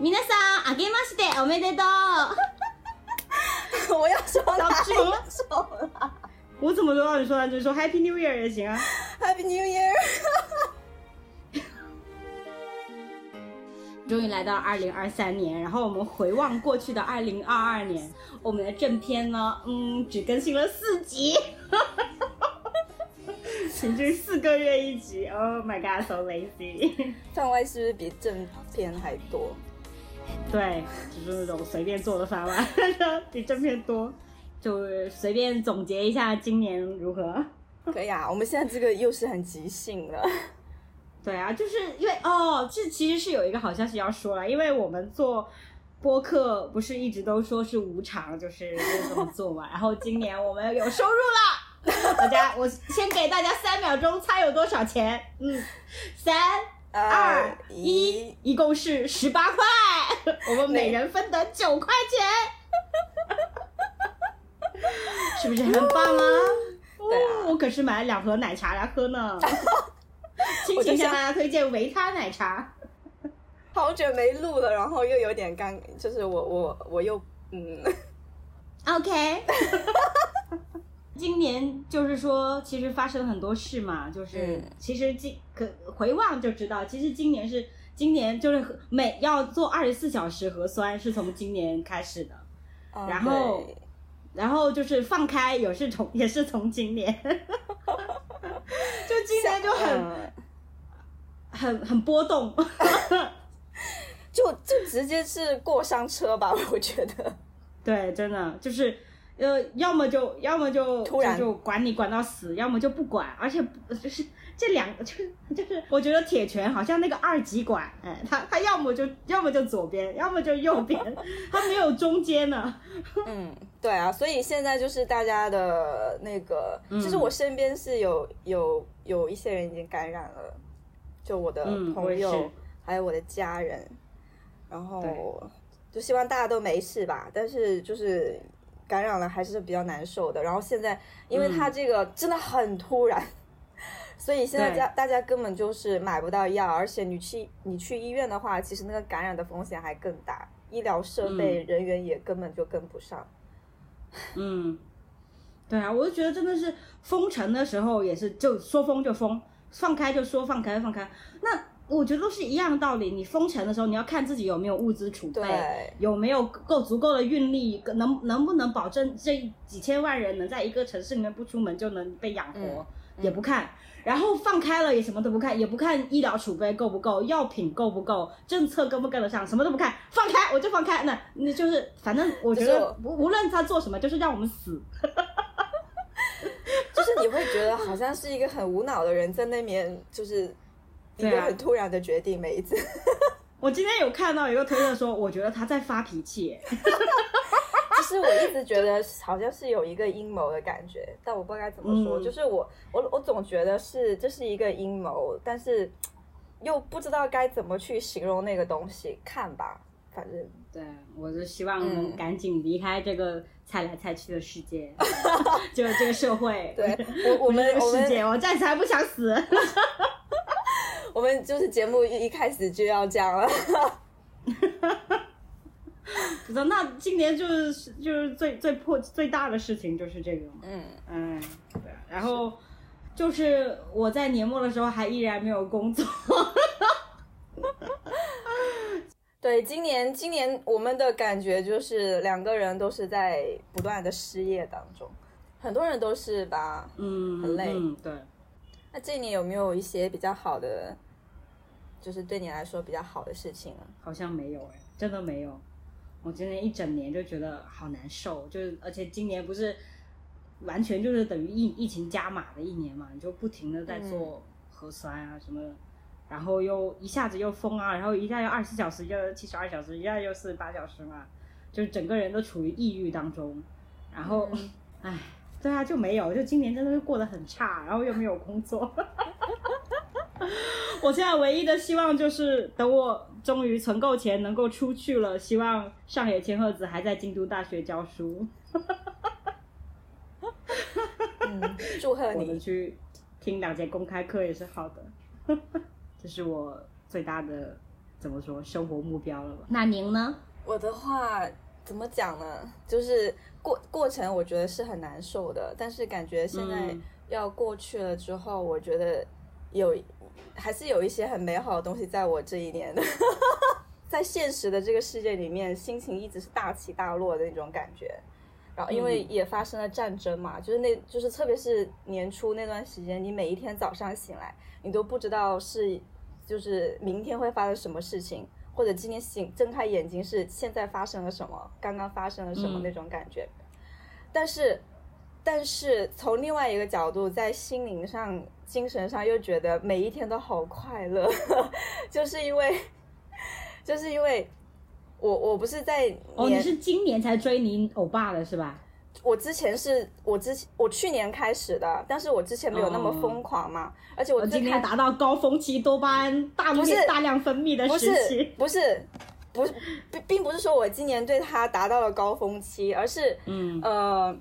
皆さん、あげましておめでとう。我要说哪老师一首啦我怎么都让你说，那就说 Happy New Year 也行啊。 ？Happy New Year！终于来到二零二三年，然后我们回望过去的二零二二年，我们的正片呢，嗯，只更新了四集，平均四个月一集。Oh my god, so lazy。番外是不是比正片还多？ 对，就是那种随便做的番外，比正片多。就随便总结一下今年如何？可以啊，我们现在这个又是很即兴了。对啊，就是因为哦，这其实是有一个好消息要说了，因为我们做播客不是一直都说是无偿，就是就这么做嘛。然后今年我们有收入了，大家，我先给大家三秒钟猜有多少钱？嗯，三二一，一共是十八块，我们每人分得九块钱，是不是很棒啊？对啊哦我可是买了两盒奶茶来喝呢。亲我情向大家推荐维他奶茶。好久没录了，然后又有点尴，就是我我我又嗯，OK，今年就是说，其实发生了很多事嘛，就是、嗯其实今可回望就知道，其实今年是今年就是核每要做二十四小时核酸是从今年开始的，啊然后然后就是放开也是从 也是从今年，就今年就很、嗯很很波动，就就直接是过山车吧，我觉得。对，真的就是，呃，要么就要么就突然。就就管你管到死，要么就不管，而且不就是这两个就是 就是，我觉得铁拳好像那个二极管，哎，他他要么就要么就左边，要么就右边，他没有中间呢。嗯，对啊，所以现在就是大家的那个，嗯其实我身边是有有有一些人已经感染了，就我的朋友、是还有我的家人，然后就希望大家都没事吧，但是就是感染了还是比较难受的。然后现在因为它这个真的很突然。所以现在家大大家根本就是买不到药，而且你去你去医院的话，其实那个感染的风险还更大，医疗设备、人员也根本就跟不上。嗯，对啊，我就觉得真的是封城的时候也是，就说封就封，放开就说放开放开。那我觉得都是一样的道理。你封城的时候，你要看自己有没有物资储备，有没有够足够的运力，能能不能保证这几千万人能在一个城市里面不出门就能被养活，嗯也不看。然后放开了也什么都不看，也不看医疗储备够不够，药品够不够，政策跟不跟得上，什么都不看，放开我就放开。那那就是反正我觉得无无论他做什么，就是让我们死。就是你会觉得好像是一个很无脑的人在那边，就是一个很突然的决定，每一次。我今天有看到一个推特说，我觉得他在发脾气 耶。其实我一直觉得好像是有一个阴谋的感觉，但我不知道该怎么说。嗯就是我我我总觉得是这是一个阴谋，但是又不知道该怎么去形容那个东西。看吧，反正对，我就希望赶紧离开这个猜来猜去的世界，就这个社会，对我我们这个我世界，们我暂时还不想死。我们就是节目一一开始就要这样了。不知道，那今年就是就是最最破最大的事情就是这个嘛。嗯，嗯，对啊，然后就是我在年末的时候还依然没有工作。对，今年今年我们的感觉就是两个人都是在不断的失业当中，很多人都是吧。嗯，很累嗯，对。那这一年有没有一些比较好的，就是对你来说比较好的事情啊？好像没有哎、真的没有。我今年一整年就觉得好难受，就是而且今年不是完全就是等于疫疫情加码的一年嘛，你就不停的在做核酸啊什么的，然后又一下子又封啊，然后一下又二十四小时，一下又七十二小时，一下又四十八小时嘛，就是整个人都处于抑郁当中，然后嗯唉。对啊，就没有，就今年真的是过得很差，然后又没有工作。我现在唯一的希望就是等我终于存够钱，能够出去了，希望上野千鹤子还在京都大学教书，嗯，祝贺你我们。去听两节公开课也是好的。这是我最大的怎么说生活目标了吧？那您呢？我的话怎么讲呢？就是过过程，我觉得是很难受的，但是感觉现在嗯要过去了之后，我觉得有还是有一些很美好的东西在我这一年的。在现实的这个世界里面，心情一直是大起大落的那种感觉。然后因为嗯也发生了战争嘛，就是那就是特别是年初那段时间，你每一天早上醒来，你都不知道是就是明天会发生什么事情，或者今天醒睁开眼睛是现在发生了什么，刚刚发生了什么嗯那种感觉。但是，但是从另外一个角度，在心灵上、精神上又觉得每一天都好快乐，就是因为，就是因为我我不是在、哦，你是今年才追你欧巴的是吧？我之前是我之前我去年开始的，但是我之前没有那么疯狂嘛，而且我今年达到高峰期，多巴胺大不是大量分泌的时期。不是不是并并不是说我今年对它达到了高峰期，而是嗯呃，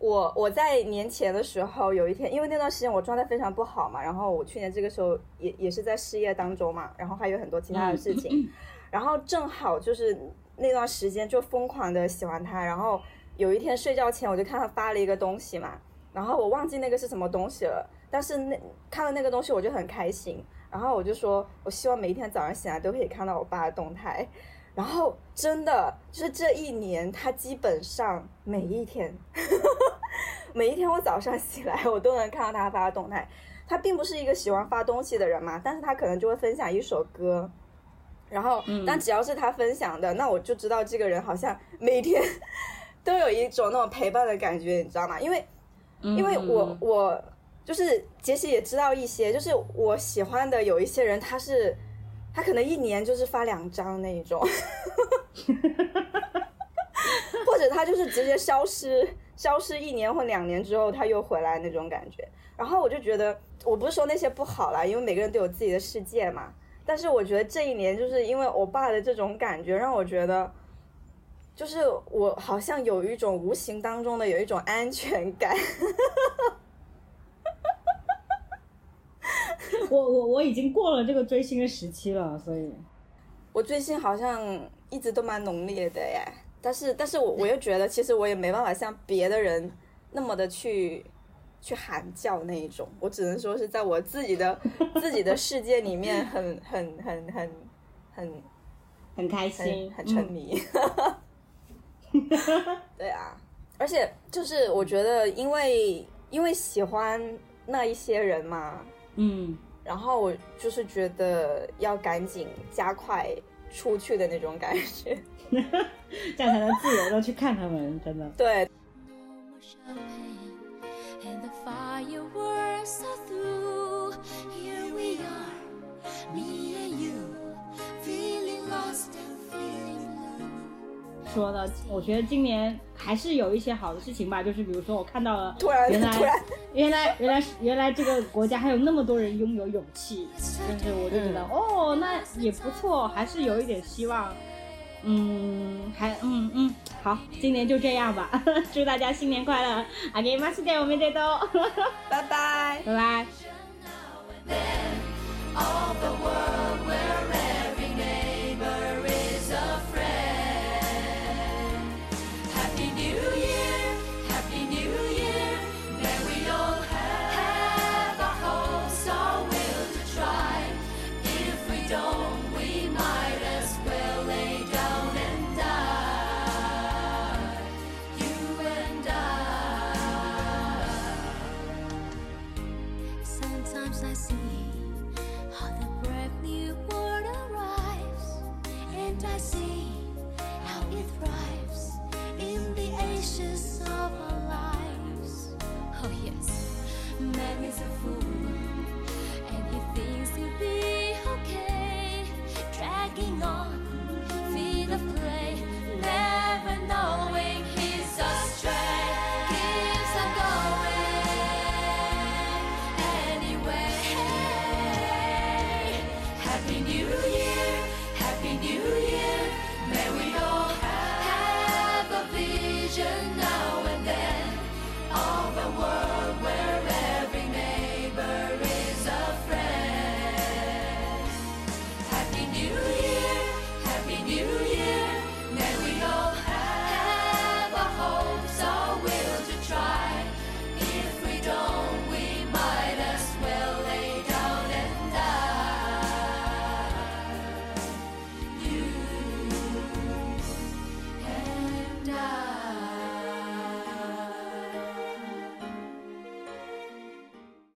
我我在年前的时候有一天，因为那段时间我状态非常不好嘛，然后我去年这个时候也也是在失业当中嘛，然后还有很多其他的事情，然后正好就是那段时间就疯狂的喜欢他，然后有一天睡觉前我就看他发了一个东西嘛，然后我忘记那个是什么东西了，但是那看到那个东西我就很开心，然后我就说我希望每一天早上醒来都可以看到我爸的动态。然后真的就是这一年，他基本上每一天，每一天我早上醒来，我都能看到他发的动态。他并不是一个喜欢发东西的人嘛，但是他可能就会分享一首歌，然后，嗯但只要是他分享的，那我就知道这个人好像每天 都有一种那种陪伴的感觉，你知道吗？因为因为我嗯我就是杰西也知道一些，就是我喜欢的有一些人，他是他可能一年就是发两张那一种，或者他就是直接消失，消失一年或两年之后他又回来那种感觉。然后我就觉得，我不是说那些不好啦，因为每个人都有自己的世界嘛。但是我觉得这一年就是因为我爸的这种感觉，让我觉得。就是我好像有一种无形当中的有一种安全感，我我我已经过了这个追星的时期了，所以我追星好像一直都蛮浓烈的耶，但是但是我我又觉得其实我也没办法像别的人那么的去去喊叫那一种，我只能说是在我自己的自己的世界里面很很很很很很开心很，很沉迷。对啊，而且就是我觉得因为因为喜欢那一些人嘛，嗯。嗯然后我就是觉得要赶紧加快出去的那种感觉。这样才能自由的去看他们，真的。对 and the fireworks are through. Here we are, me and you, feeling lost and feeling blue. 说的，我觉得今年还是有一些好的事情吧，就是比如说我看到了，突然原来原来原来原来这个国家还有那么多人拥有勇气，就是我就觉得、嗯哦，那也不错，还是有一点希望。嗯，还嗯嗯，好，今年就这样吧，祝大家新年快乐，あげますでおめでとう，拜拜。拜拜。 I see